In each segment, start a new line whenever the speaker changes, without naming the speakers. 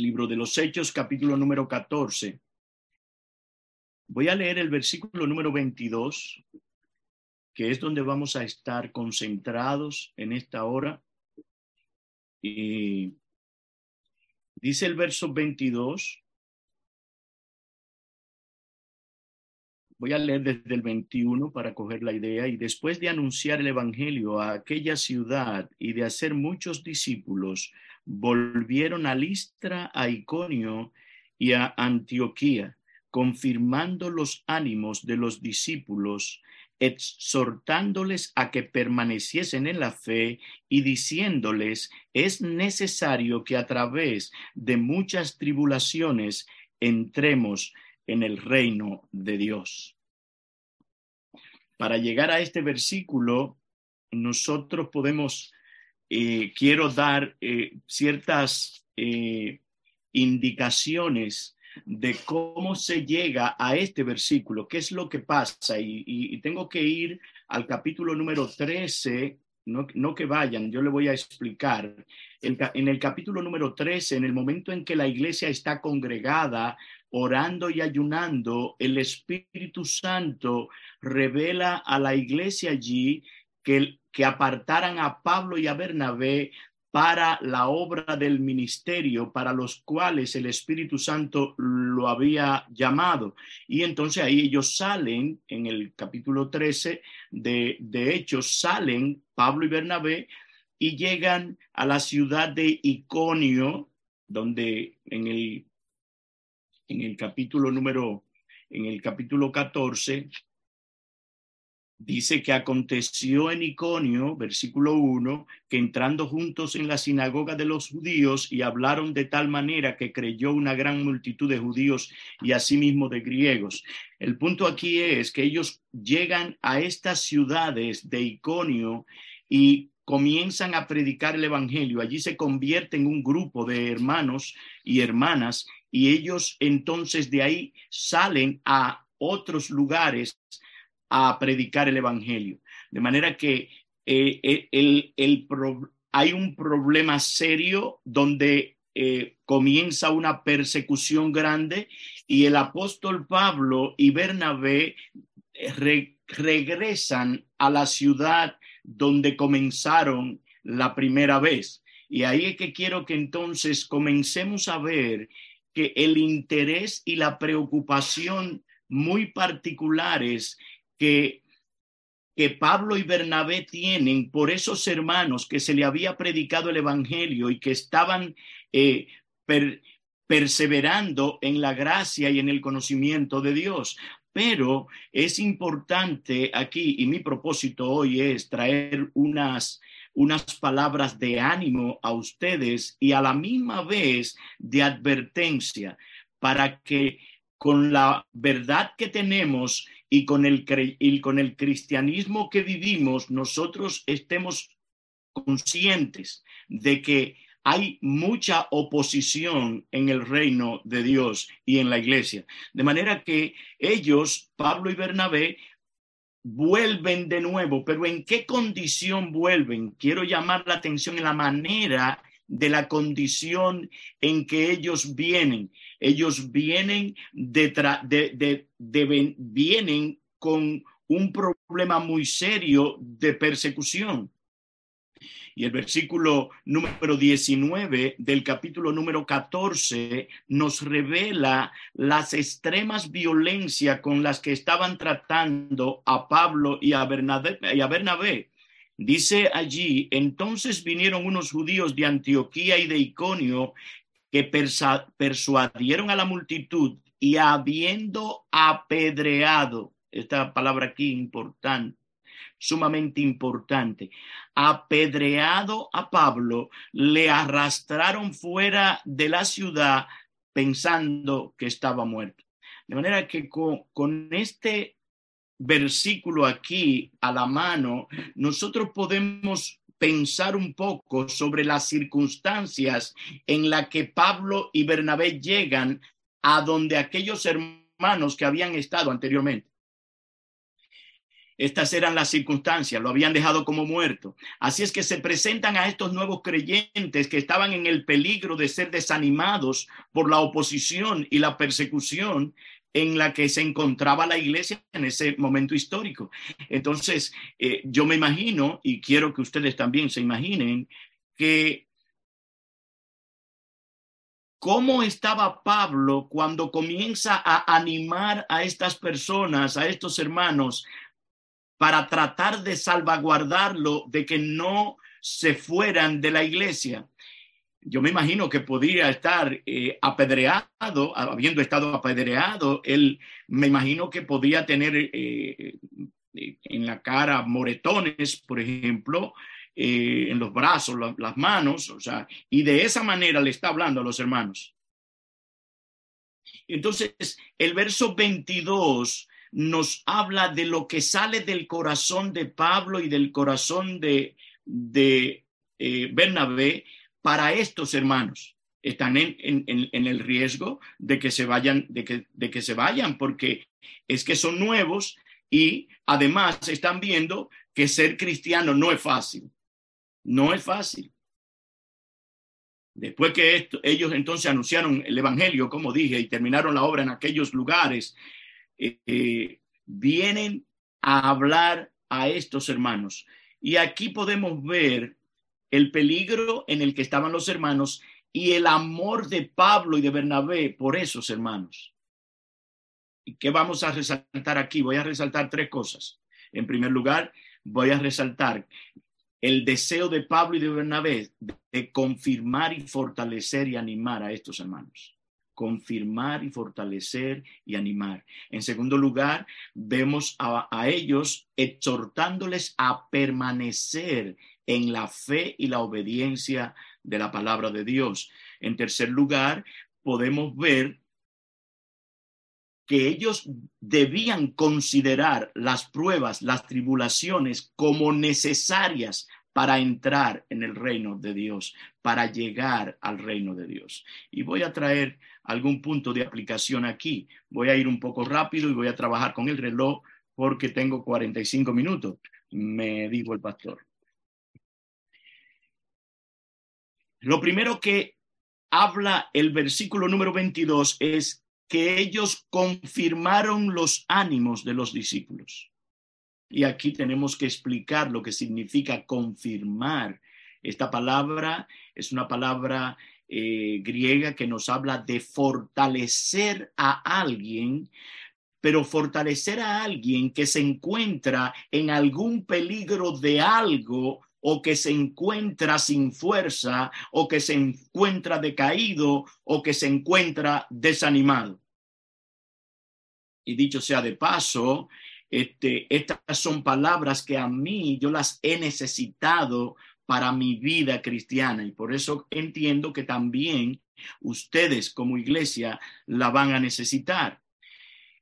libro de los Hechos, capítulo número 14. Voy a leer el versículo número 22, que es donde vamos a estar concentrados en esta hora. Y dice el verso 22. Voy a leer desde el 21 para coger la idea. Y después de anunciar el Evangelio a aquella ciudad y de hacer muchos discípulos, volvieron a Listra, a Iconio y a Antioquía, confirmando los ánimos de los discípulos, exhortándoles a que permaneciesen en la fe y diciéndoles, es necesario que a través de muchas tribulaciones entremos en el reino de Dios. Para llegar a este versículo, nosotros podemos eh, quiero dar eh, ciertas eh, indicaciones de cómo se llega a este versículo, qué es lo que pasa. Y, tengo que ir al capítulo número 13, no, no, que vayan, yo le voy a explicar. en el capítulo número 13, en el momento en que la iglesia está congregada, orando y ayunando, el Espíritu Santo revela a la iglesia allí que que apartaran a Pablo y a Bernabé para la obra del ministerio para los cuales el Espíritu Santo lo había llamado. Y entonces ahí ellos salen, en el capítulo 13 de, de Hechos, salen Pablo y Bernabé y llegan a la ciudad de Iconio, donde en el, en el capítulo número, en el capítulo 14, dice que aconteció en Iconio, versículo 1, que entrando juntos en la sinagoga de los judíos y hablaron de tal manera que creyó una gran multitud de judíos y asimismo de griegos. El punto aquí es que ellos llegan a estas ciudades de Iconio y comienzan a predicar el Evangelio. Allí se convierte en un grupo de hermanos y hermanas y ellos entonces de ahí salen a otros lugares a predicar el Evangelio. De manera que eh, eh, el, el hay un problema serio donde eh, comienza una persecución grande y el apóstol Pablo y Bernabé regresan a la ciudad donde comenzaron la primera vez. Y ahí es que quiero que entonces comencemos a ver que el interés y la preocupación muy particulares que, que Pablo y Bernabé tienen por esos hermanos que se le había predicado el Evangelio y que estaban eh, perseverando en la gracia y en el conocimiento de Dios. Pero es importante aquí, y mi propósito hoy es traer unas, unas palabras de ánimo a ustedes y a la misma vez de advertencia para que con la verdad que tenemos y con el, y con el cristianismo que vivimos, nosotros estemos conscientes de que hay mucha oposición en el reino de Dios y en la iglesia. De manera que ellos, Pablo y Bernabé, vuelven de nuevo, pero ¿en qué condición vuelven? Quiero llamar la atención en la manera de la condición en que ellos vienen. Ellos vienen, de, de, vienen con un problema muy serio de persecución. Y el versículo número 19 del capítulo número 14 nos revela las extremas violencias con las que estaban tratando a Pablo y a Bernabé. Y a Bernabé. Dice allí, entonces vinieron unos judíos de Antioquía y de Iconio que persuadieron a la multitud y habiendo apedreado, esta palabra aquí importante, sumamente importante, apedreado a Pablo, le arrastraron fuera de la ciudad pensando que estaba muerto. De manera que con, con este versículo aquí a la mano, nosotros podemos pensar un poco sobre las circunstancias en las que Pablo y Bernabé llegan a donde aquellos hermanos que habían estado anteriormente. Estas eran las circunstancias, lo habían dejado como muerto. Así es que se presentan a estos nuevos creyentes que estaban en el peligro de ser desanimados por la oposición y la persecución en la que se encontraba la iglesia en ese momento histórico. Entonces, eh, yo me imagino, y quiero que ustedes también se imaginen, que cómo estaba Pablo cuando comienza a animar a estas personas, a estos hermanos, para tratar de salvaguardarlo de que no se fueran de la iglesia. Yo me imagino que podría estar eh, apedreado, habiendo estado apedreado, él me imagino que podía tener eh, en la cara moretones, por ejemplo, eh, en los brazos, las manos, o sea, y de esa manera le está hablando a los hermanos. Entonces, el verso 22 nos habla de lo que sale del corazón de Pablo y del corazón de, de eh, Bernabé para estos hermanos. Están en, el riesgo de que se vayan, de que, se vayan, porque es que son nuevos y además están viendo que ser cristiano no es fácil. No es fácil. Después que ellos entonces anunciaron el Evangelio, como dije, y terminaron la obra en aquellos lugares, eh, vienen a hablar a estos hermanos. Y aquí podemos ver el peligro en el que estaban los hermanos y el amor de Pablo y de Bernabé por esos hermanos. ¿Y qué vamos a resaltar aquí? Voy a resaltar tres cosas. En primer lugar, voy a resaltar el deseo de Pablo y de Bernabé de confirmar y fortalecer y animar a estos hermanos confirmar y fortalecer y animar. En segundo lugar, vemos a, ellos exhortándoles a permanecer en la fe y la obediencia de la palabra de Dios. En tercer lugar, podemos ver que ellos debían considerar las pruebas, las tribulaciones como necesarias para entrar en el reino de Dios, para llegar al reino de Dios. Y voy a traer algún punto de aplicación aquí. Voy a ir un poco rápido y voy a trabajar con el reloj porque tengo 45 minutos, me dijo el pastor. Lo primero que habla el versículo número 22 es que ellos confirmaron los ánimos de los discípulos. Y aquí tenemos que explicar lo que significa confirmar. Esta palabra es una palabra eh, griega que nos habla de fortalecer a alguien, pero fortalecer a alguien que se encuentra en algún peligro de algo o que se encuentra sin fuerza o que se encuentra decaído o que se encuentra desanimado. Y dicho sea de paso, este, estas son palabras que a mí yo las he necesitado para mi vida cristiana y por eso entiendo que también ustedes como iglesia la van a necesitar.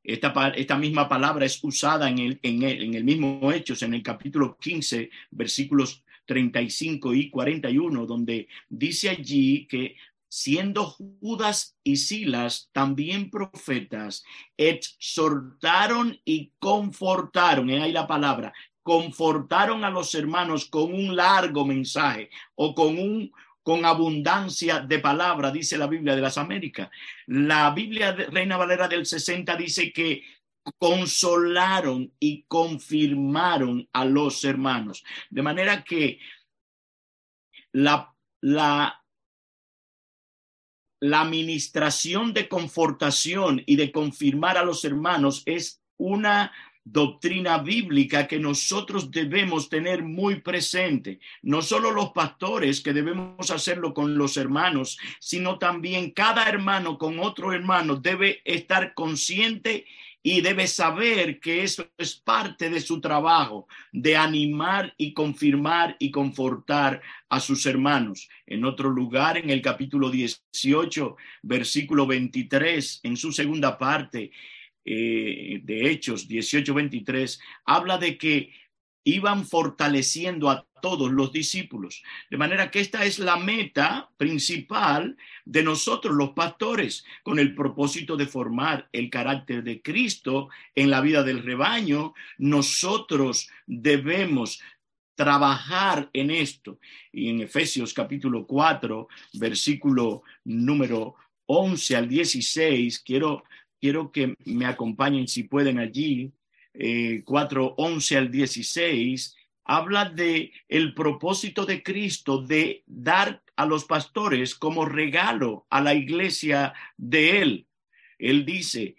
Esta, esta misma palabra es usada en el, en, el, en el mismo Hechos, en el capítulo 15, versículos 35 y 41, donde dice allí que siendo Judas y Silas también profetas, exhortaron y confortaron, ahí la palabra, confortaron a los hermanos con un largo mensaje o con un con abundancia de palabra, dice la Biblia de las Américas. La Biblia de Reina Valera del 60 dice que consolaron y confirmaron a los hermanos. De manera que la, la, la administración de confortación y de confirmar a los hermanos es una doctrina bíblica que nosotros debemos tener muy presente. No solo los pastores que debemos hacerlo con los hermanos, sino también cada hermano con otro hermano debe estar consciente y debe saber que eso es parte de su trabajo, de animar y confirmar y confortar a sus hermanos. En otro lugar, en el capítulo 18, versículo 23, en su segunda parte, eh, de Hechos 18:23, habla de que iban fortaleciendo a todos los discípulos. De manera que esta es la meta principal de nosotros los pastores, con el propósito de formar el carácter de Cristo en la vida del rebaño. Nosotros debemos trabajar en esto. Y en Efesios capítulo 4, versículo número 11 al 16, quiero, quiero que me acompañen si pueden allí, eh, 4, 11 al 16, habla de el propósito de Cristo de dar a los pastores como regalo a la iglesia de él. Él dice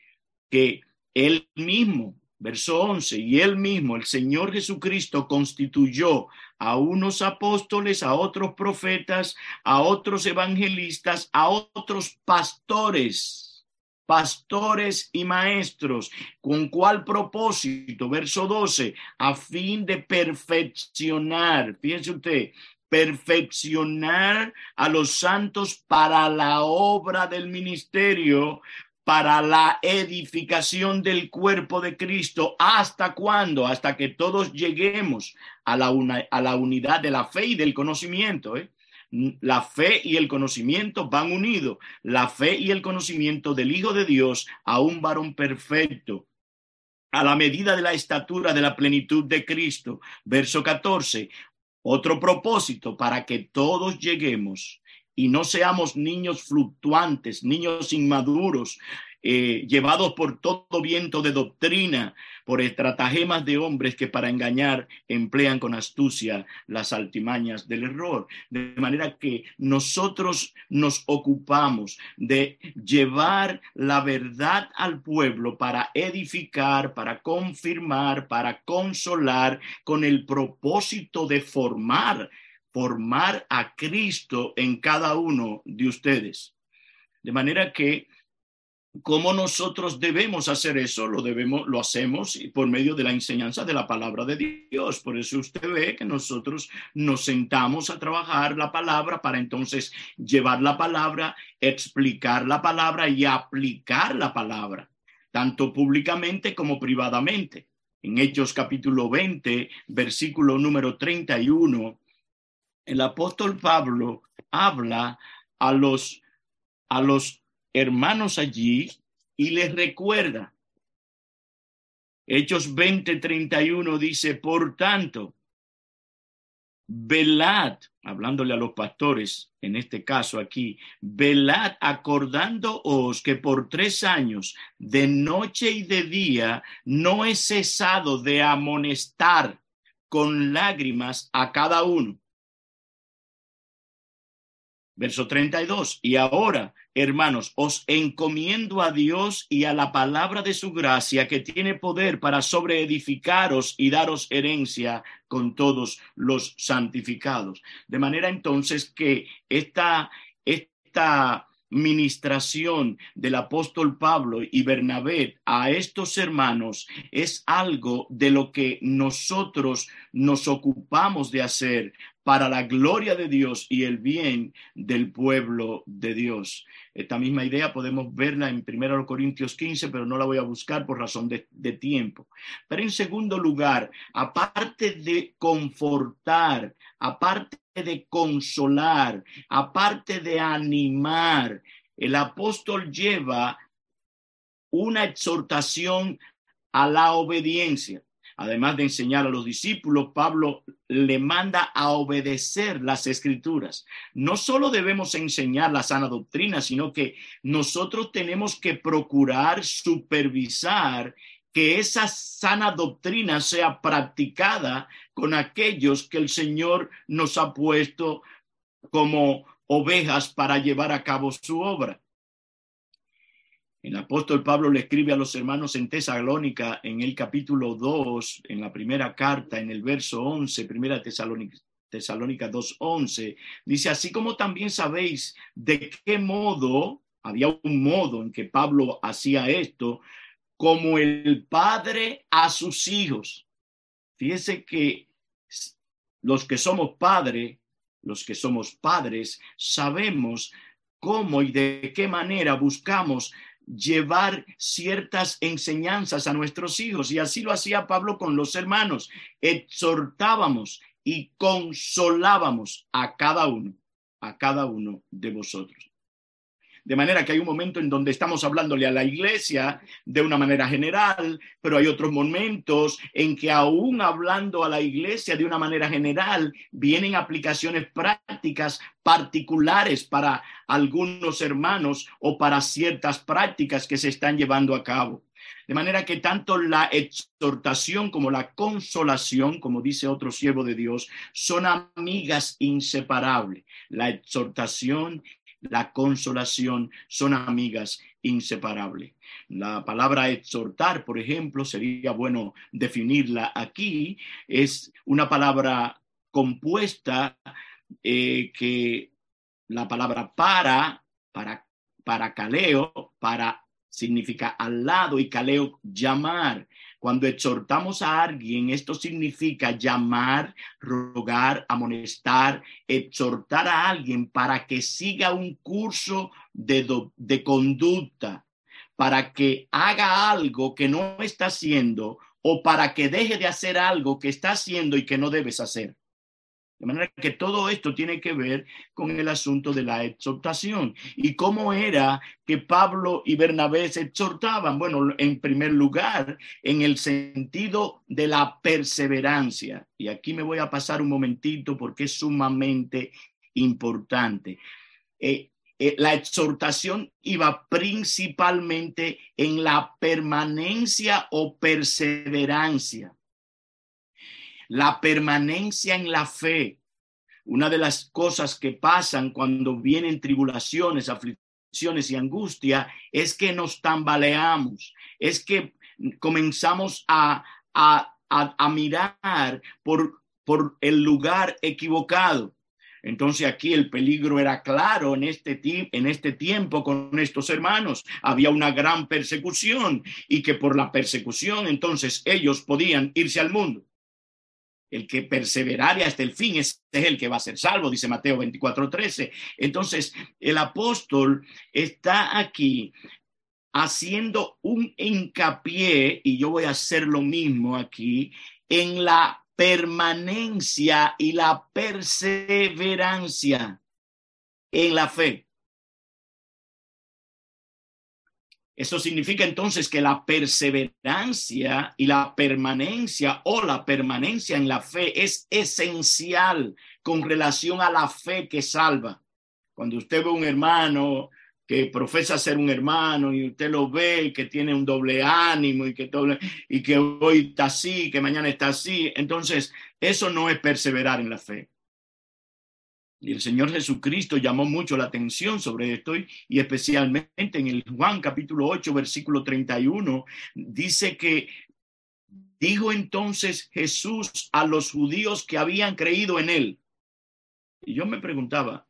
que él mismo Verso 11, y él mismo, el Señor Jesucristo, constituyó a unos apóstoles, a otros profetas, a otros evangelistas, a otros pastores, pastores y maestros. ¿Con cuál propósito? Verso 12, a fin de perfeccionar, fíjense usted, perfeccionar a los santos para la obra del ministerio, para la edificación del cuerpo de Cristo. ¿Hasta cuándo? Hasta que todos lleguemos a la, a la unidad de la fe y del conocimiento. ¿eh? La fe y el conocimiento van unidos. La fe y el conocimiento del Hijo de Dios a un varón perfecto, a la medida de la estatura de la plenitud de Cristo. Verso 14. Otro propósito para que todos lleguemos y no seamos niños fluctuantes, niños inmaduros, eh, llevados por todo viento de doctrina, por estratagemas de hombres que para engañar emplean con astucia las altimañas del error. De manera que nosotros nos ocupamos de llevar la verdad al pueblo para edificar, para confirmar, para consolar, con el propósito de formar formar a Cristo en cada uno de ustedes. De manera que ¿Cómo nosotros debemos hacer eso? Lo debemos, lo hacemos por medio de la enseñanza de la palabra de Dios. Por eso usted ve que nosotros nos sentamos a trabajar la palabra para entonces llevar la palabra, explicar la palabra y aplicar la palabra, tanto públicamente como privadamente. En Hechos capítulo 20, versículo número 31, el apóstol Pablo habla a los, a los hermanos allí y les recuerda. Hechos 20:31 dice, por tanto, velad, hablándole a los pastores, en este caso aquí, velad acordándoos que por tres años, de noche y de día, no he cesado de amonestar con lágrimas a cada uno Verso 32. Y ahora, hermanos, os encomiendo a Dios y a la palabra de su gracia que tiene poder para sobreedificaros y daros herencia con todos los santificados. De manera entonces que esta, esta ministración del apóstol Pablo y Bernabé a estos hermanos es algo de lo que nosotros nos ocupamos de hacer para la gloria de Dios y el bien del pueblo de Dios. Esta misma idea podemos verla en 1 Corintios 15, pero no la voy a buscar por razón de, de tiempo. Pero en segundo lugar, aparte de confortar, aparte de consolar, aparte de animar, el apóstol lleva una exhortación a la obediencia además de enseñar a los discípulos, Pablo le manda a obedecer las escrituras. No solo debemos enseñar la sana doctrina, sino que nosotros tenemos que procurar supervisar que esa sana doctrina sea practicada con aquellos que el Señor nos ha puesto como ovejas para llevar a cabo su obra. El apóstol Pablo le escribe a los hermanos en Tesalónica en el capítulo 2, en la primera carta, en el verso 11, primera Tesalónica, Tesalónica 2.11, dice, así como también sabéis de qué modo, había un modo en que Pablo hacía esto, como el padre a sus hijos. Fíjese que los que somos padres, los que somos padres, sabemos cómo y de qué manera buscamos llevar ciertas enseñanzas a nuestros hijos. Y así lo hacía Pablo con los hermanos. Exhortábamos y consolábamos a cada uno, a cada uno de vosotros. De manera que hay un momento en donde estamos hablándole a la iglesia de una manera general, pero hay otros momentos en que aún hablando a la iglesia de una manera general, vienen aplicaciones prácticas particulares para algunos hermanos o para ciertas prácticas que se están llevando a cabo. De manera que tanto la exhortación como la consolación, como dice otro siervo de Dios, son amigas inseparables. La exhortación la consolación son amigas inseparables. La palabra exhortar, por ejemplo, sería bueno definirla aquí, es una palabra compuesta eh, que la palabra para, para, para caleo, para significa al lado y caleo llamar. Cuando exhortamos a alguien, esto significa llamar, rogar, amonestar, exhortar a alguien para que siga un curso de, conducta, para que haga algo que no está haciendo o para que deje de hacer algo que está haciendo y que no debes hacer. De manera que todo esto tiene que ver con el asunto de la exhortación. ¿Y cómo era que Pablo y Bernabé se exhortaban? Bueno, en primer lugar, en el sentido de la perseverancia. Y aquí me voy a pasar un momentito porque es sumamente importante. Eh, eh, la exhortación iba principalmente en la permanencia o perseverancia la permanencia en la fe. Una de las cosas que pasan cuando vienen tribulaciones, aflicciones y angustia es que nos tambaleamos, es que comenzamos a, a, a, mirar por, por el lugar equivocado. Entonces aquí el peligro era claro en este, en este tiempo con estos hermanos. Había una gran persecución y que por la persecución entonces ellos podían irse al mundo el que perseverare hasta el fin es, el que va a ser salvo, dice Mateo 24, 13. Entonces, el apóstol está aquí haciendo un hincapié, y yo voy a hacer lo mismo aquí, en la permanencia y la perseverancia en la fe. Eso significa entonces que la perseverancia y la permanencia o la permanencia en la fe es esencial con relación a la fe que salva. Cuando usted ve un hermano que profesa ser un hermano y usted lo ve que tiene un doble ánimo y que, y que hoy está así, que mañana está así, entonces eso no es perseverar en la fe. Y el Señor Jesucristo llamó mucho la atención sobre esto y, especialmente en el Juan capítulo 8, versículo 31, dice que dijo entonces Jesús a los judíos que habían creído en él. Y yo me preguntaba,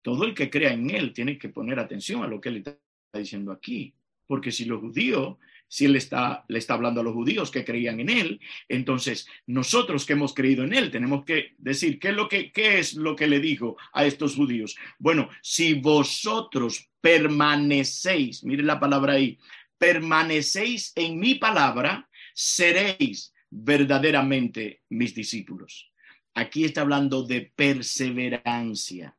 todo el que crea en él tiene que poner atención a lo que él está diciendo aquí, porque si los judíos si él está, le está hablando a los judíos que creían en él, entonces nosotros que hemos creído en él tenemos que decir qué es lo que, qué es lo que le dijo a estos judíos. Bueno, si vosotros permanecéis, mire la palabra ahí, permanecéis en mi palabra, seréis verdaderamente mis discípulos. Aquí está hablando de perseverancia,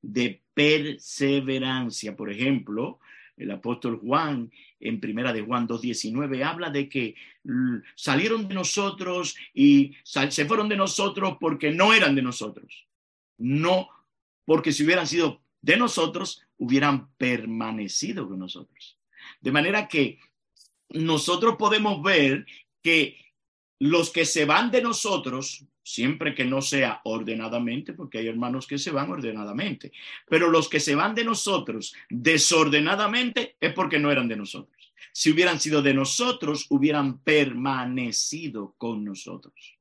de perseverancia. Por ejemplo, el apóstol Juan en primera de Juan 2.19 habla de que salieron de nosotros y se fueron de nosotros porque no eran de nosotros. No, porque si hubieran sido de nosotros, hubieran permanecido con nosotros. De manera que nosotros podemos ver que los que se van de nosotros siempre que no sea ordenadamente, porque hay hermanos que se van ordenadamente, pero los que se van de nosotros desordenadamente es porque no eran de nosotros. Si hubieran sido de nosotros, hubieran permanecido con nosotros.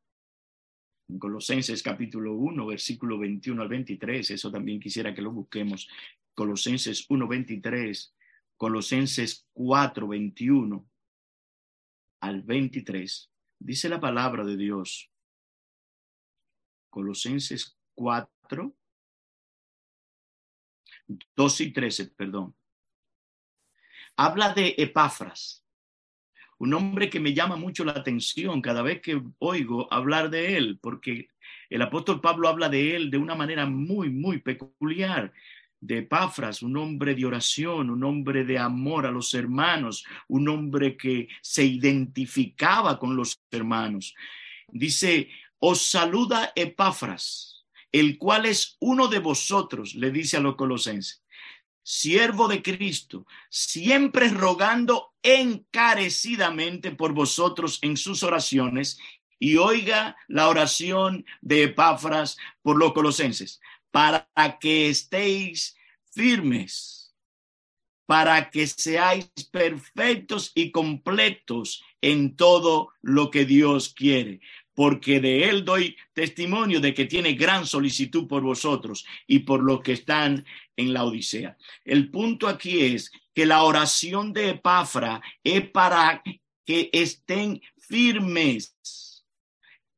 En Colosenses capítulo 1, versículo 21 al 23, eso también quisiera que lo busquemos. Colosenses 1, 23, Colosenses 4, 21 al 23, dice la palabra de Dios Colosenses 4, 12 y 13, perdón. habla de Epafras, un hombre que me llama mucho la atención cada vez que oigo hablar de él, porque el apóstol Pablo habla de él de una manera muy, muy peculiar de Epafras, un hombre de oración, un hombre de amor a los hermanos, un hombre que se identificaba con los hermanos. Dice, os saluda Epafras, el cual es uno de vosotros, le dice a los colosenses, siervo de Cristo, siempre rogando encarecidamente por vosotros en sus oraciones, y oiga la oración de Epafras por los colosenses, para que estéis firmes, para que seáis perfectos y completos en todo lo que Dios quiere, porque de él doy testimonio de que tiene gran solicitud por vosotros y por los que están en la Odisea. El punto aquí es que la oración de Epafra es para que estén firmes,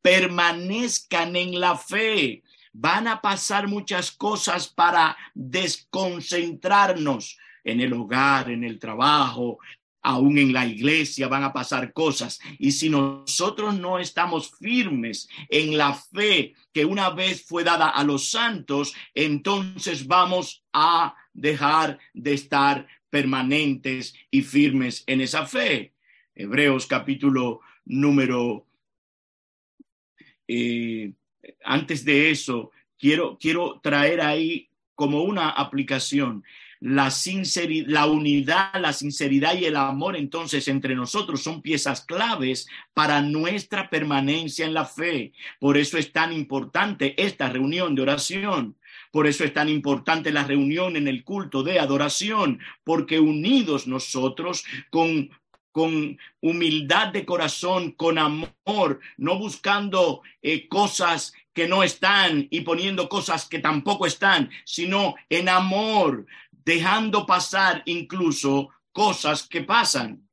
permanezcan en la fe, van a pasar muchas cosas para desconcentrarnos en el hogar, en el trabajo, aún en la iglesia van a pasar cosas. Y si nosotros no estamos firmes en la fe que una vez fue dada a los santos, entonces vamos a dejar de estar permanentes y firmes en esa fe. Hebreos capítulo número eh, antes de eso, quiero, quiero traer ahí como una aplicación la sinceridad, la unidad, la sinceridad y el amor entonces entre nosotros son piezas claves para nuestra permanencia en la fe. Por eso es tan importante esta reunión de oración. Por eso es tan importante la reunión en el culto de adoración, porque unidos nosotros con con humildad de corazón, con amor, no buscando eh, cosas que no están y poniendo cosas que tampoco están, sino en amor, dejando pasar incluso cosas que pasan.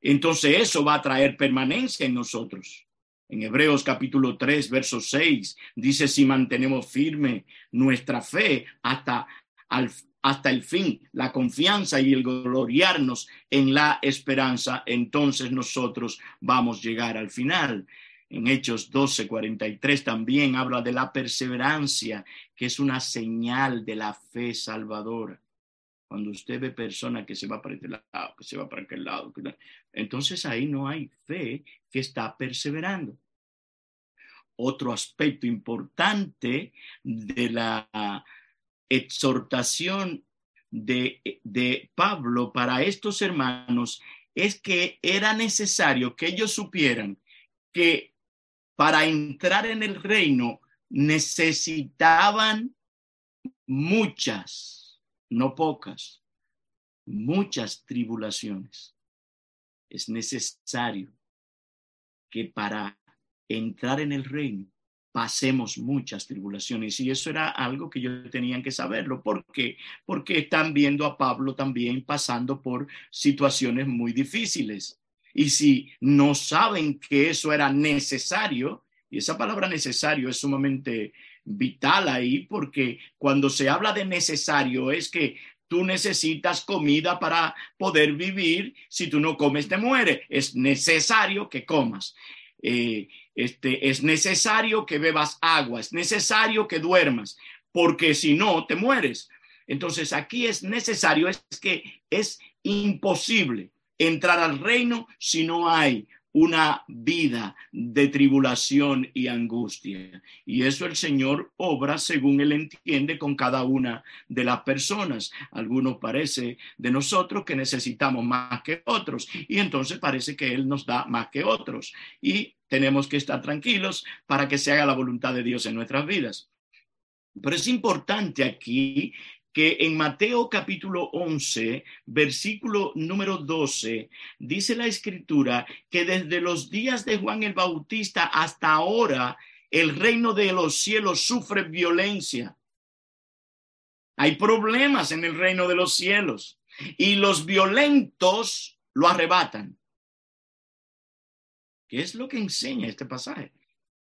Entonces eso va a traer permanencia en nosotros. En Hebreos capítulo 3, verso 6, dice, si mantenemos firme nuestra fe hasta al, hasta el fin, la confianza y el gloriarnos en la esperanza, entonces nosotros vamos a llegar al final. En Hechos 12, 43 también habla de la perseverancia, que es una señal de la fe salvadora. Cuando usted ve personas que se va para este lado, que se va para aquel lado, entonces ahí no hay fe que está perseverando. Otro aspecto importante de la exhortación de Pablo para estos hermanos es que era necesario que ellos supieran que para entrar en el reino necesitaban muchas, no pocas, muchas tribulaciones. Es necesario que para entrar en el reino pasemos muchas tribulaciones. Y eso era algo que ellos tenían que saberlo. ¿Por qué? Porque están viendo a Pablo también pasando por situaciones muy difíciles. Y si no saben que eso era necesario, y esa palabra necesario es sumamente vital ahí, porque cuando se habla de necesario es que tú necesitas comida para poder vivir, si tú no comes te mueres, es necesario que comas. Eh, este, es necesario que bebas agua, es necesario que duermas, porque si no, te mueres. Entonces aquí es necesario, es que es imposible entrar al reino si no hay una vida de tribulación y angustia. Y eso el Señor obra según Él entiende con cada una de las personas. Algunos parece de nosotros que necesitamos más que otros y entonces parece que Él nos da más que otros. Y tenemos que estar tranquilos para que se haga la voluntad de Dios en nuestras vidas. Pero es importante aquí que en Mateo capítulo 11, versículo número 12, dice la escritura que desde los días de Juan el Bautista hasta ahora el reino de los cielos sufre violencia. Hay problemas en el reino de los cielos y los violentos lo arrebatan. ¿Qué es lo que enseña este pasaje?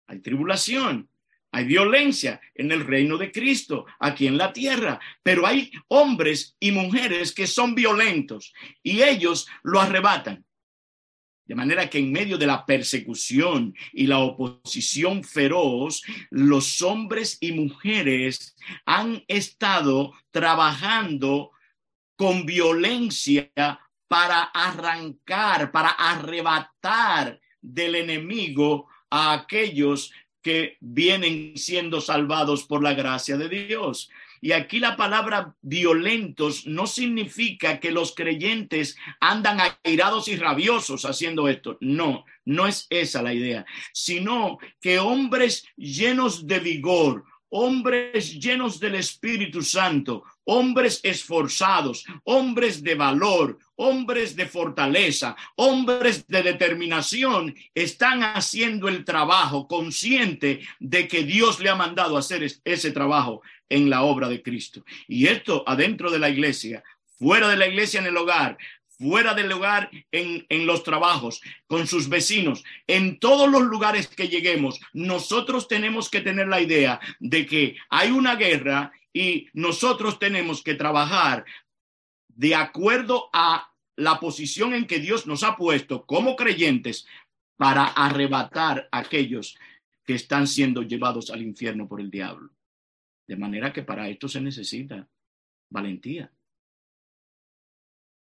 Hay tribulación, hay violencia en el reino de Cristo, aquí en la tierra, pero hay hombres y mujeres que son violentos y ellos lo arrebatan. De manera que en medio de la persecución y la oposición feroz, los hombres y mujeres han estado trabajando con violencia para arrancar, para arrebatar del enemigo a aquellos que vienen siendo salvados por la gracia de Dios. Y aquí la palabra violentos no significa que los creyentes andan airados y rabiosos haciendo esto. No, no es esa la idea, sino que hombres llenos de vigor, hombres llenos del Espíritu Santo, hombres esforzados, hombres de valor, hombres de fortaleza, hombres de determinación, están haciendo el trabajo consciente de que Dios le ha mandado hacer ese trabajo en la obra de Cristo. Y esto adentro de la iglesia, fuera de la iglesia en el hogar, fuera del hogar, en, en, los trabajos, con sus vecinos, en todos los lugares que lleguemos, nosotros tenemos que tener la idea de que hay una guerra y nosotros tenemos que trabajar de acuerdo a la posición en que Dios nos ha puesto como creyentes para arrebatar a aquellos que están siendo llevados al infierno por el diablo. De manera que para esto se necesita valentía.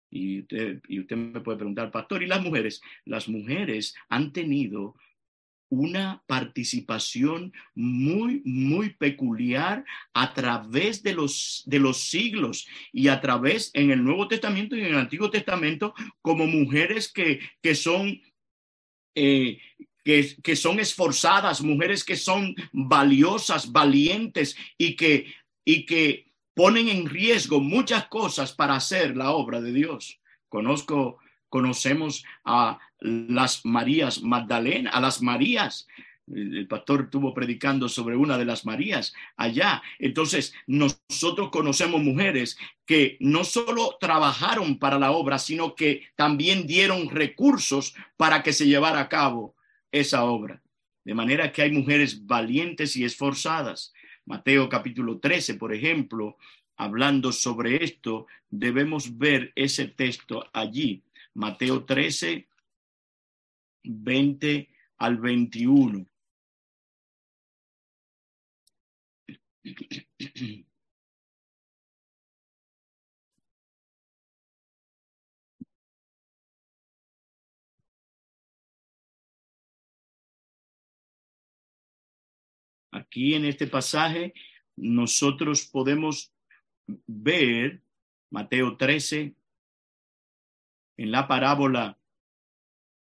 Y usted, y usted me puede preguntar, pastor, ¿y las mujeres? Las mujeres han tenido una participación muy, muy peculiar a través de los, de los siglos y a través en el Nuevo Testamento y en el Antiguo Testamento como mujeres que, que son... Eh, que, que, son esforzadas, mujeres que son valiosas, valientes y que, y que ponen en riesgo muchas cosas para hacer la obra de Dios. Conozco, conocemos a las Marías Magdalena, a las Marías. El pastor estuvo predicando sobre una de las Marías allá. Entonces, nosotros conocemos mujeres que no solo trabajaron para la obra, sino que también dieron recursos para que se llevara a cabo esa obra. De manera que hay mujeres valientes y esforzadas. Mateo capítulo 13, por ejemplo, hablando sobre esto, debemos ver ese texto allí. Mateo 13, 20 al 21. Aquí en este pasaje nosotros podemos ver Mateo 13 en la parábola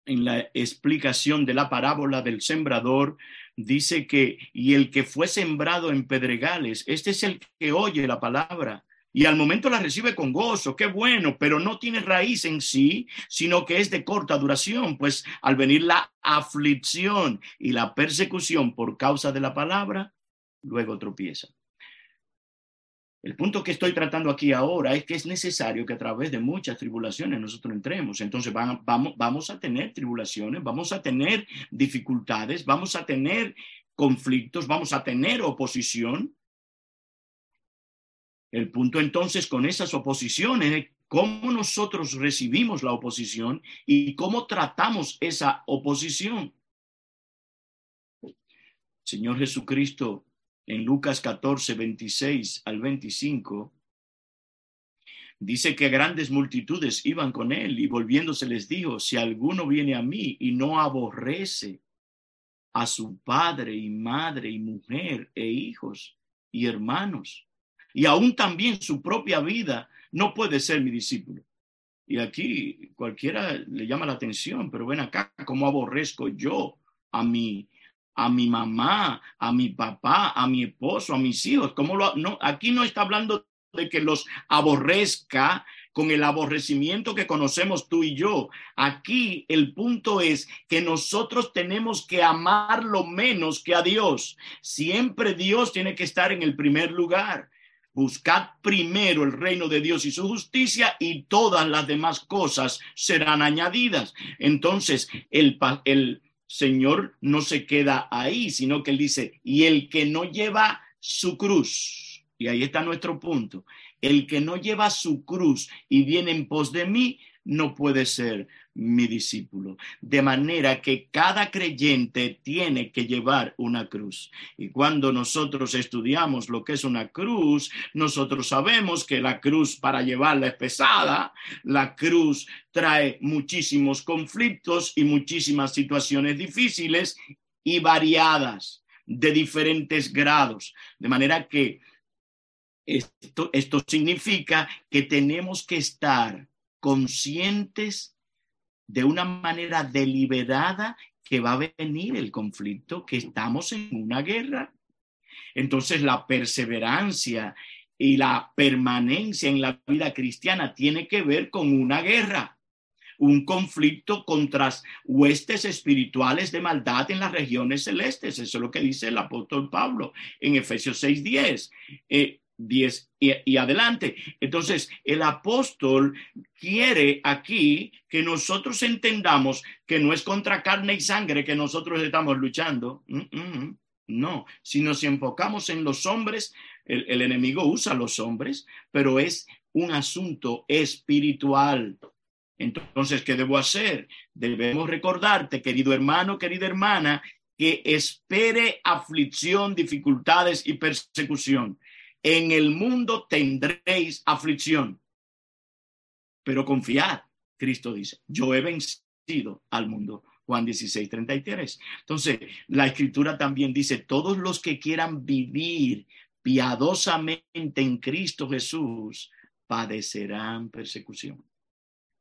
en la explicación de la parábola del sembrador, dice que, y el que fue sembrado en pedregales, este es el que oye la palabra y al momento la recibe con gozo, qué bueno, pero no tiene raíz en sí, sino que es de corta duración, pues al venir la aflicción y la persecución por causa de la palabra, luego tropieza. El punto que estoy tratando aquí ahora es que es necesario que a través de muchas tribulaciones nosotros entremos. Entonces vamos, vamos a tener tribulaciones, vamos a tener dificultades, vamos a tener conflictos, vamos a tener oposición. El punto entonces con esas oposiciones es cómo nosotros recibimos la oposición y cómo tratamos esa oposición. Señor Jesucristo en Lucas 14, 26 al 25, dice que grandes multitudes iban con él y volviéndose les dijo, si alguno viene a mí y no aborrece a su padre y madre y mujer e hijos y hermanos, y aún también su propia vida, no puede ser mi discípulo. Y aquí cualquiera le llama la atención, pero ven acá, ¿cómo aborrezco yo a mi a mi mamá, a mi papá, a mi esposo, a mis hijos. ¿Cómo lo, no, aquí no está hablando de que los aborrezca con el aborrecimiento que conocemos tú y yo. Aquí el punto es que nosotros tenemos que amar lo menos que a Dios. Siempre Dios tiene que estar en el primer lugar. Buscad primero el reino de Dios y su justicia y todas las demás cosas serán añadidas. Entonces, el, el, Señor no se queda ahí, sino que él dice, y el que no lleva su cruz, y ahí está nuestro punto, el que no lleva su cruz y viene en pos de mí, no puede ser mi discípulo. De manera que cada creyente tiene que llevar una cruz. Y cuando nosotros estudiamos lo que es una cruz, nosotros sabemos que la cruz para llevarla es pesada, la cruz trae muchísimos conflictos y muchísimas situaciones difíciles y variadas de diferentes grados. De manera que esto, esto significa que tenemos que estar conscientes de una manera deliberada que va a venir el conflicto, que estamos en una guerra. Entonces la perseverancia y la permanencia en la vida cristiana tiene que ver con una guerra, un conflicto contra huestes espirituales de maldad en las regiones celestes. Eso es lo que dice el apóstol Pablo en Efesios 6:10. Eh, 10 y, adelante. Entonces, el apóstol quiere aquí que nosotros entendamos que no es contra carne y sangre que nosotros estamos luchando. Mm, mm, no, si nos enfocamos en los hombres, el, el enemigo usa a los hombres, pero es un asunto espiritual. Entonces, ¿qué debo hacer? Debemos recordarte, querido hermano, querida hermana, que espere aflicción, dificultades y persecución en el mundo tendréis aflicción, pero confiad, Cristo dice, yo he vencido al mundo. Juan 16, 33. Entonces, la escritura también dice, todos los que quieran vivir piadosamente en Cristo Jesús padecerán persecución.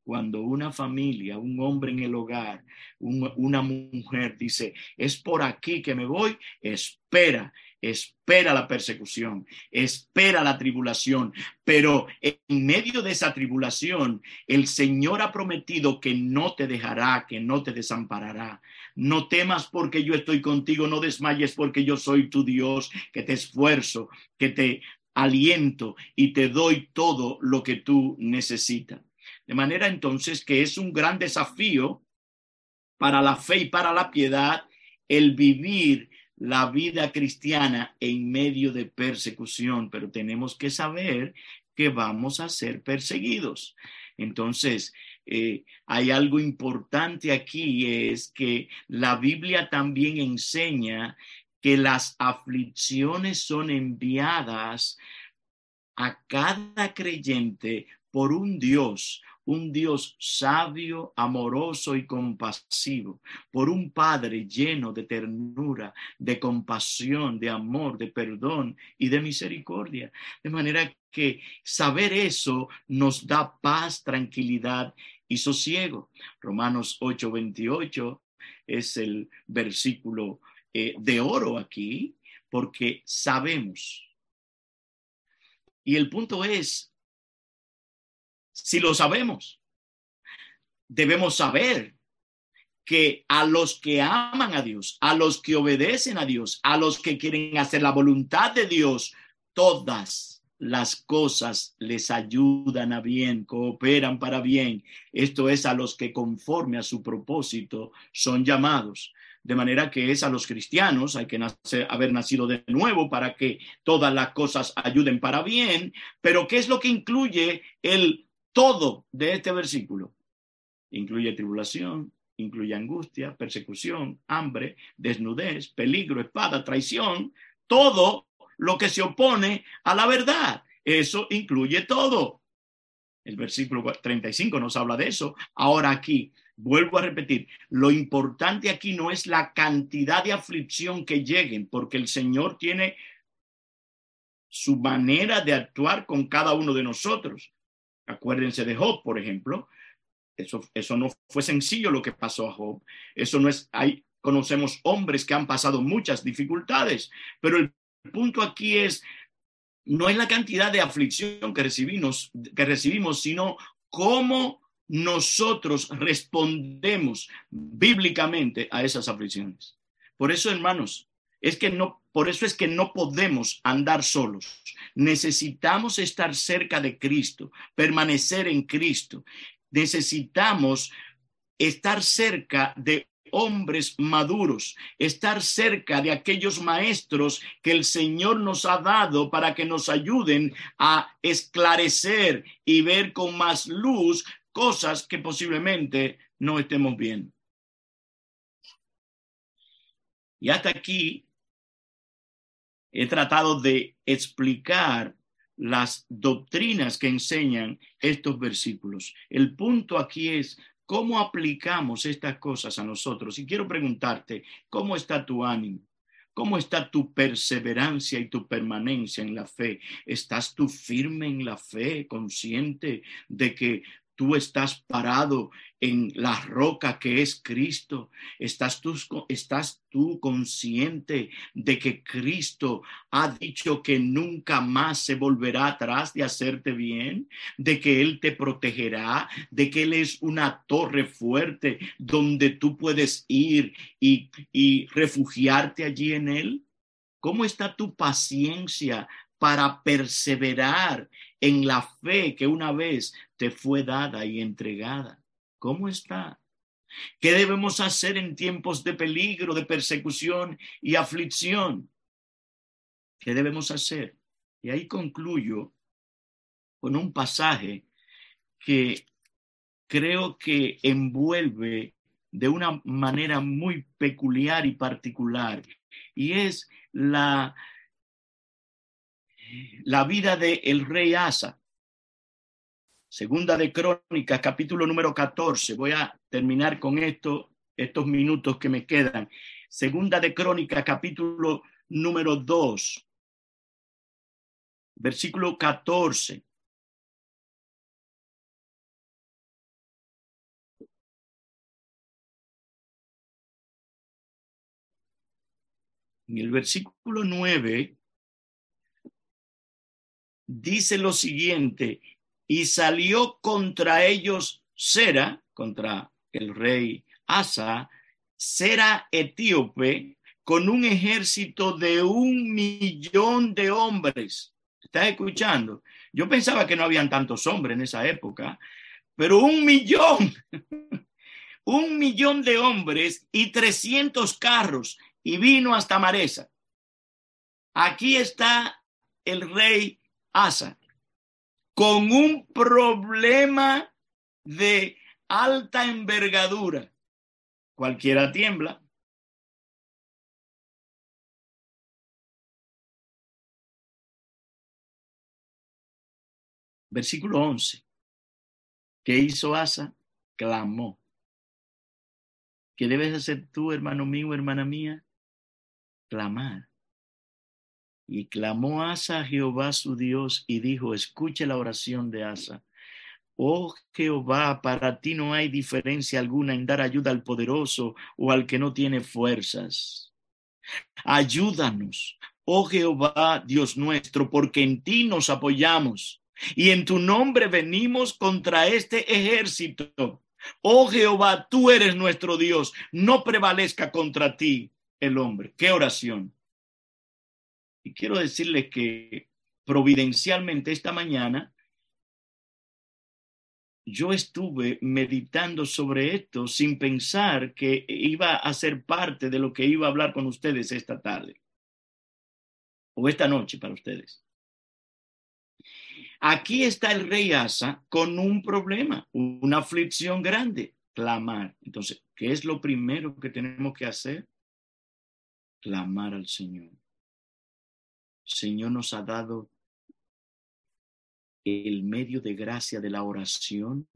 Cuando una familia, un hombre en el hogar, una mujer dice, es por aquí que me voy, espera, espera la persecución, espera la tribulación, pero en medio de esa tribulación, el Señor ha prometido que no te dejará, que no te desamparará. No temas porque yo estoy contigo, no desmayes porque yo soy tu Dios, que te esfuerzo, que te aliento y te doy todo lo que tú necesitas. De manera entonces que es un gran desafío para la fe y para la piedad el vivir la vida cristiana en medio de persecución, pero tenemos que saber que vamos a ser perseguidos. Entonces, eh, hay algo importante aquí, es que la Biblia también enseña que las aflicciones son enviadas a cada creyente por un Dios un Dios sabio, amoroso y compasivo, por un Padre lleno de ternura, de compasión, de amor, de perdón y de misericordia. De manera que saber eso nos da paz, tranquilidad y sosiego. Romanos 8:28 es el versículo eh, de oro aquí, porque sabemos. Y el punto es, si lo sabemos. Debemos saber que a los que aman a Dios, a los que obedecen a Dios, a los que quieren hacer la voluntad de Dios, todas las cosas les ayudan a bien, cooperan para bien. Esto es a los que conforme a su propósito son llamados. De manera que es a los cristianos, hay que haber nacido de nuevo para que todas las cosas ayuden para bien. Pero ¿qué es lo que incluye el todo de este versículo incluye tribulación, incluye angustia, persecución, hambre, desnudez, peligro, espada, traición, todo lo que se opone a la verdad. Eso incluye todo. El versículo 35 nos habla de eso. Ahora aquí, vuelvo a repetir, lo importante aquí no es la cantidad de aflicción que lleguen, porque el Señor tiene su manera de actuar con cada uno de nosotros. Acuérdense de Job, por ejemplo. Eso, eso no fue sencillo lo que pasó a Job. Eso no es, hay, conocemos hombres que han pasado muchas dificultades, pero el punto aquí es, no es la cantidad de aflicción que recibimos, que recibimos sino cómo nosotros respondemos bíblicamente a esas aflicciones. Por eso, hermanos, es que no, por eso es que no podemos andar solos. Necesitamos estar cerca de Cristo, permanecer en Cristo. Necesitamos estar cerca de hombres maduros, estar cerca de aquellos maestros que el Señor nos ha dado para que nos ayuden a esclarecer y ver con más luz cosas que posiblemente no estemos viendo. Y hasta aquí he tratado de explicar las doctrinas que enseñan estos versículos. El punto aquí es cómo aplicamos estas cosas a nosotros. Y quiero preguntarte, ¿cómo está tu ánimo? ¿Cómo está tu perseverancia y tu permanencia en la fe? ¿Estás tú firme en la fe, consciente de que tú estás parado en la roca que es Cristo. ¿Estás tú, estás tú consciente de que Cristo ha dicho que nunca más se volverá atrás de hacerte bien, de que Él te protegerá, de que Él es una torre fuerte donde tú puedes ir y, y refugiarte allí en Él? ¿Cómo está tu paciencia para perseverar en la fe que una vez te fue dada y entregada. ¿Cómo está? ¿Qué debemos hacer en tiempos de peligro, de persecución y aflicción? ¿Qué debemos hacer? Y ahí concluyo con un pasaje que creo que envuelve de una manera muy peculiar y particular, y es la, la vida del el rey Asa. Segunda de Crónicas, capítulo número 14. Voy a terminar con esto, estos minutos que me quedan. Segunda de Crónicas, capítulo número 2, versículo 14. En el versículo 9 dice lo siguiente, y salió contra ellos Sera, contra el rey Asa, Sera etíope, con un ejército de un millón de hombres. ¿Estás escuchando? Yo pensaba que no habían tantos hombres en esa época, pero un millón, un millón de hombres y trescientos carros, y vino hasta Maresa. Aquí está el rey Asa, con un problema de alta envergadura. Cualquiera tiembla. Versículo 11. ¿Qué hizo Asa? Clamó. ¿Qué debes hacer tú, hermano mío, hermana mía? Clamar. Y clamó Asa a Jehová su Dios y dijo, escuche la oración de Asa. Oh Jehová, para ti no hay diferencia alguna en dar ayuda al poderoso o al que no tiene fuerzas. Ayúdanos, oh Jehová, Dios nuestro, porque en ti nos apoyamos y en tu nombre venimos contra este ejército. Oh Jehová, tú eres nuestro Dios, no prevalezca contra ti el hombre. Qué oración. Y quiero decirles que providencialmente esta mañana yo estuve meditando sobre esto sin pensar que iba a ser parte de lo que iba a hablar con ustedes esta tarde o esta noche para ustedes. Aquí está el rey Asa con un problema, una aflicción grande, clamar. Entonces, ¿qué es lo primero que tenemos que hacer? Clamar al Señor. Señor nos ha dado el medio de gracia de la oración,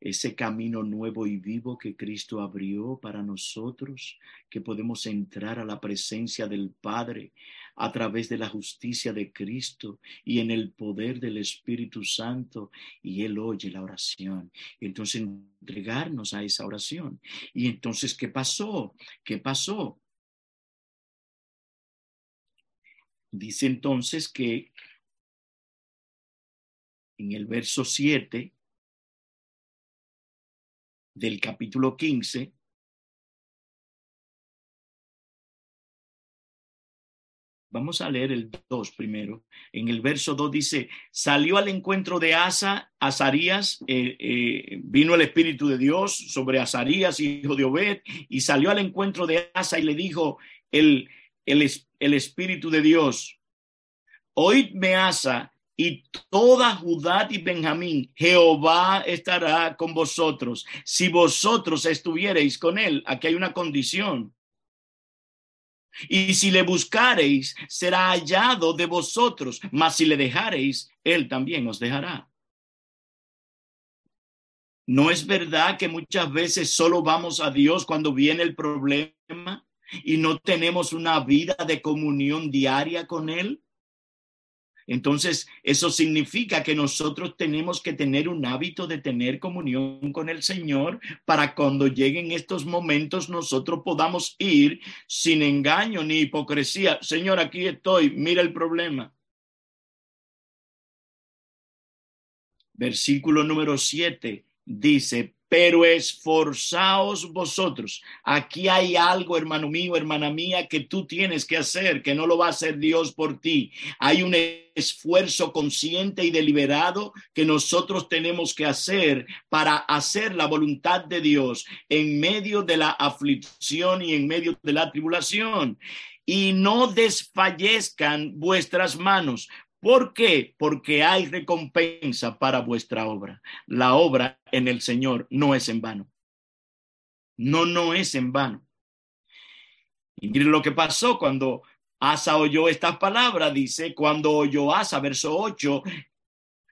ese camino nuevo y vivo que Cristo abrió para nosotros, que podemos entrar a la presencia del Padre a través de la justicia de Cristo y en el poder del Espíritu Santo, y Él oye la oración. Entonces entregarnos a esa oración. Y entonces, ¿qué pasó? ¿Qué pasó? Dice entonces que en el verso 7 del capítulo 15, Vamos a leer el 2 primero. En el verso 2 dice, salió al encuentro de Asa, Azarías, eh, eh, vino el Espíritu de Dios sobre Azarías, hijo de Obed, y salió al encuentro de Asa y le dijo el, el, el Espíritu de Dios, oídme Asa y toda Judá y Benjamín, Jehová estará con vosotros. Si vosotros estuviereis con él, aquí hay una condición. Y si le buscareis, será hallado de vosotros, mas si le dejareis, él también os dejará. ¿No es verdad que muchas veces solo vamos a Dios cuando viene el problema y no tenemos una vida de comunión diaria con Él? Entonces, eso significa que nosotros tenemos que tener un hábito de tener comunión con el Señor para cuando lleguen estos momentos nosotros podamos ir sin engaño ni hipocresía. Señor, aquí estoy, mira el problema. Versículo número 7 dice, pero esforzaos vosotros. Aquí hay algo, hermano mío, hermana mía, que tú tienes que hacer, que no lo va a hacer Dios por ti. Hay un esfuerzo consciente y deliberado que nosotros tenemos que hacer para hacer la voluntad de Dios en medio de la aflicción y en medio de la tribulación y no desfallezcan vuestras manos, ¿Por qué? Porque hay recompensa para vuestra obra. La obra en el Señor no es en vano. No, no es en vano. Y miren lo que pasó cuando Asa oyó estas palabras, dice, cuando oyó Asa, verso 8,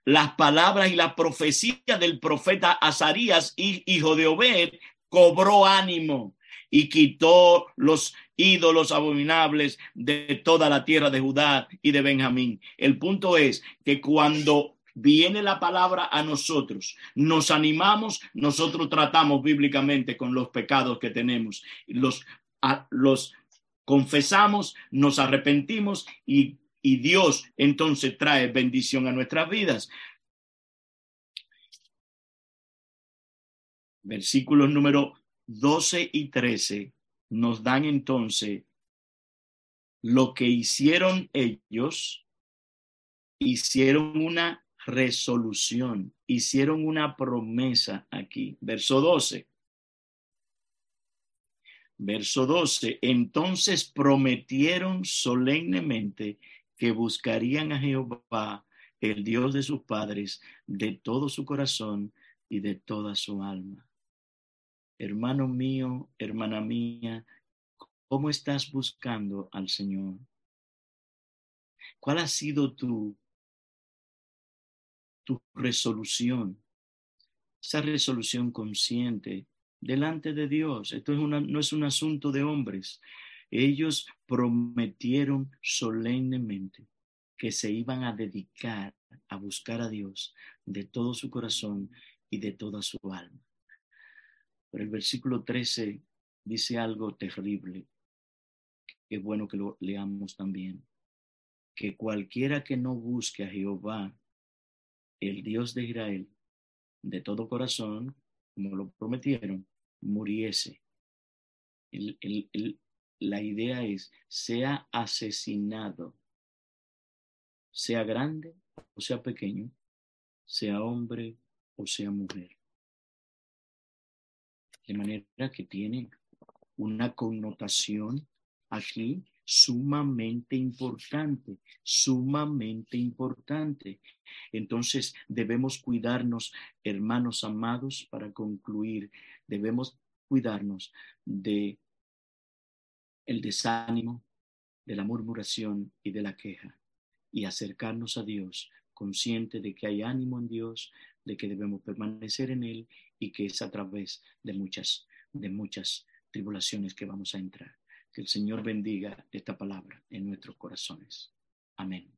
las palabras y la profecía del profeta Azarías, hijo de Obed, cobró ánimo y quitó los ídolos abominables de toda la tierra de Judá y de Benjamín. El punto es que cuando viene la palabra a nosotros, nos animamos, nosotros tratamos bíblicamente con los pecados que tenemos, los, los confesamos, nos arrepentimos y, y Dios entonces trae bendición a nuestras vidas. Versículos número 12 y 13 nos dan entonces lo que hicieron ellos, hicieron una resolución, hicieron una promesa aquí. Verso 12. Verso 12. Entonces prometieron solemnemente que buscarían a Jehová, el Dios de sus padres, de todo su corazón y de toda su alma. Hermano mío, hermana mía, ¿cómo estás buscando al Señor? ¿Cuál ha sido tu, tu resolución? Esa resolución consciente delante de Dios. Esto es una, no es un asunto de hombres. Ellos prometieron solemnemente que se iban a dedicar a buscar a Dios de todo su corazón y de toda su alma. Pero el versículo 13 dice algo terrible, es bueno que lo leamos también, que cualquiera que no busque a Jehová, el Dios de Israel, de todo corazón, como lo prometieron, muriese. la idea es, sea asesinado, sea grande o sea pequeño, sea hombre o sea mujer de manera que tiene una connotación aquí sumamente importante, sumamente importante. Entonces debemos cuidarnos, hermanos amados, para concluir, debemos cuidarnos de el desánimo, de la murmuración y de la queja y acercarnos a Dios consciente de que hay ánimo en Dios, de que debemos permanecer en Él y que es a través de muchas, de muchas tribulaciones que vamos a entrar. Que el Señor bendiga esta palabra en nuestros corazones. Amén.